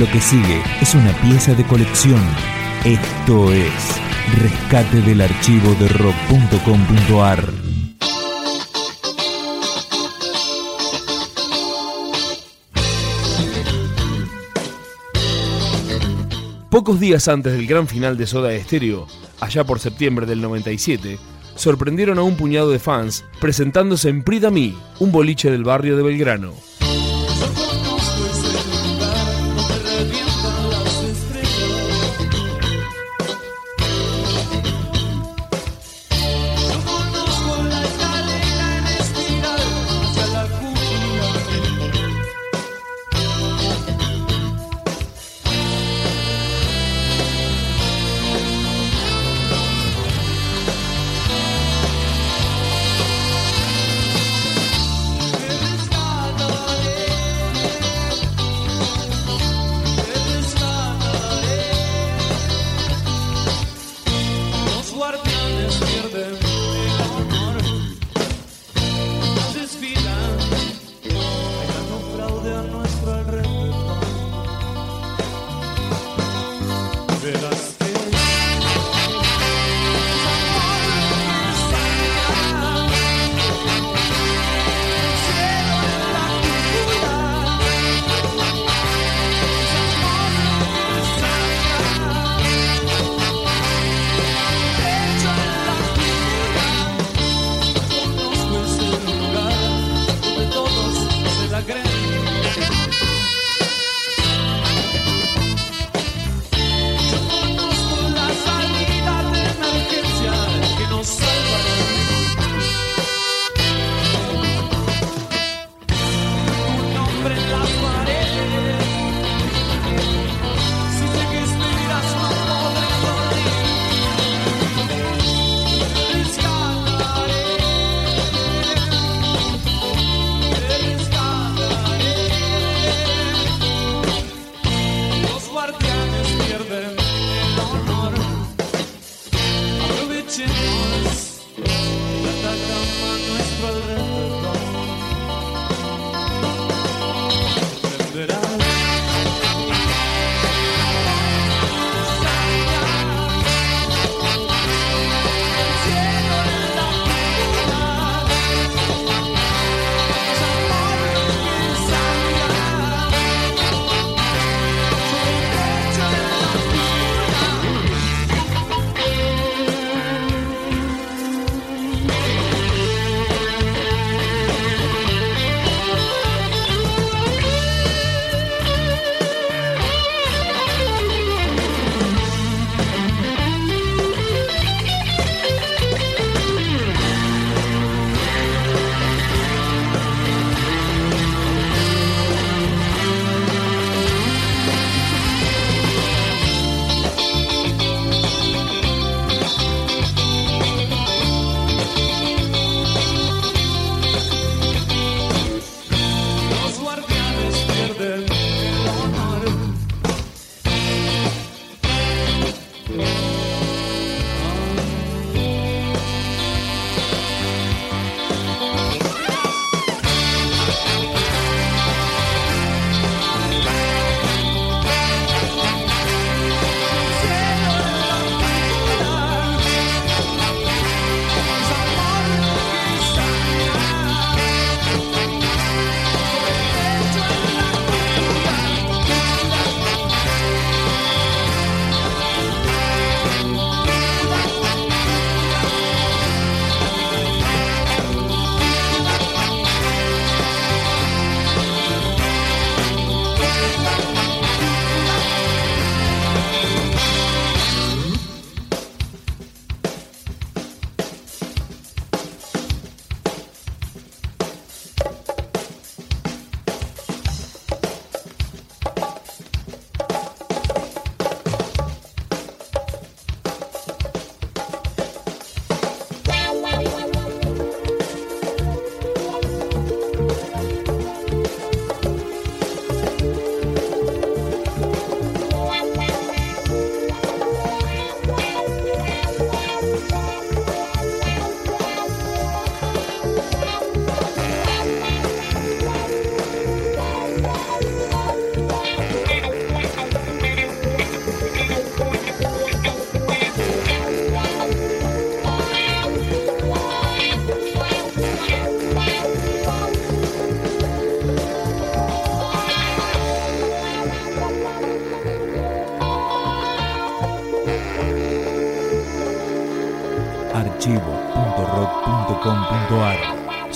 Lo que sigue es una pieza de colección. Esto es Rescate del archivo de rock.com.ar. Pocos días antes del gran final de Soda Stereo, allá por septiembre del 97, sorprendieron a un puñado de fans presentándose en Prida Me, un boliche del barrio de Belgrano.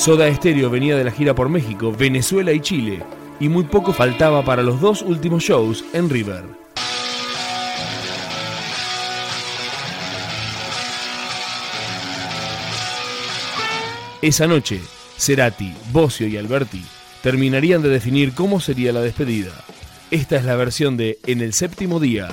Soda Stereo venía de la gira por México, Venezuela y Chile, y muy poco faltaba para los dos últimos shows en River. Esa noche, Cerati, Bocio y Alberti terminarían de definir cómo sería la despedida. Esta es la versión de En el séptimo día.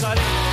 Por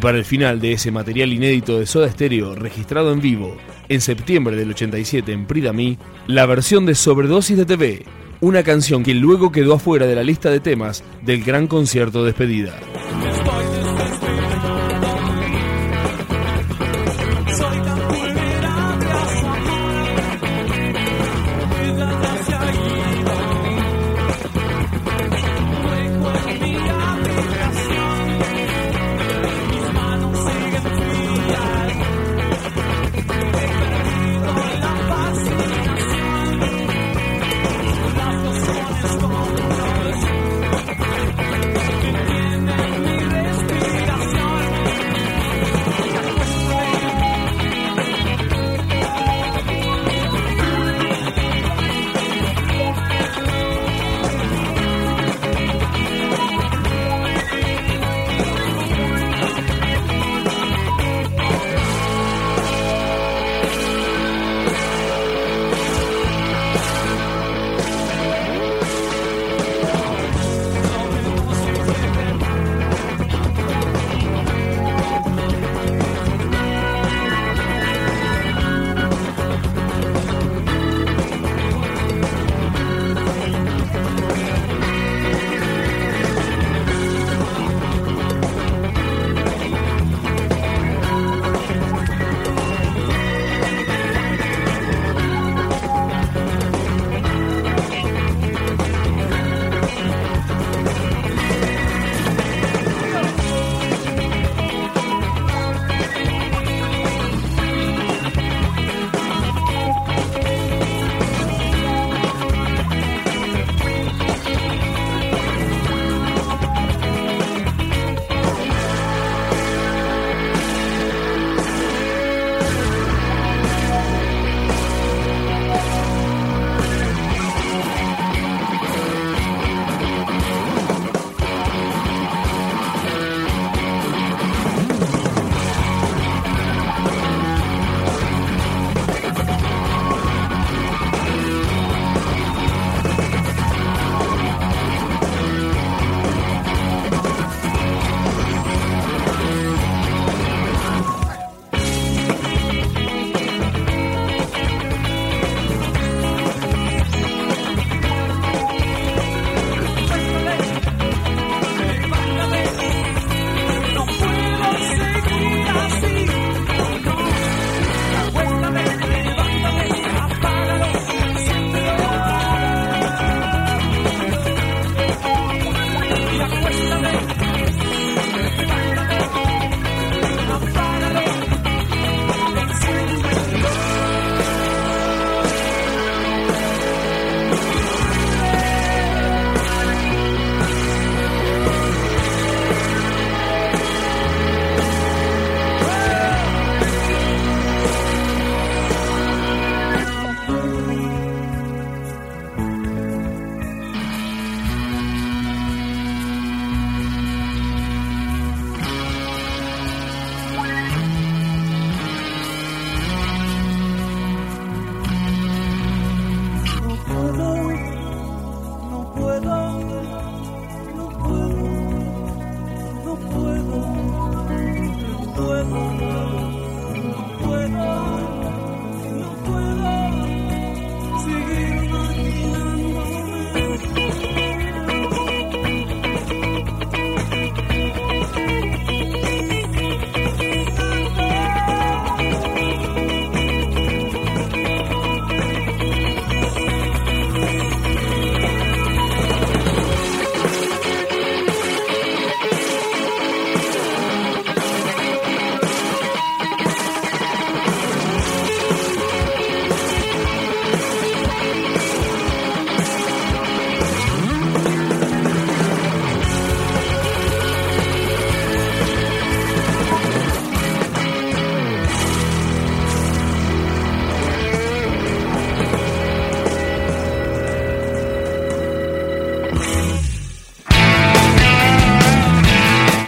para el final de ese material inédito de Soda Stereo registrado en vivo en septiembre del 87 en Pridami, la versión de Sobredosis de TV, una canción que luego quedó afuera de la lista de temas del gran concierto despedida.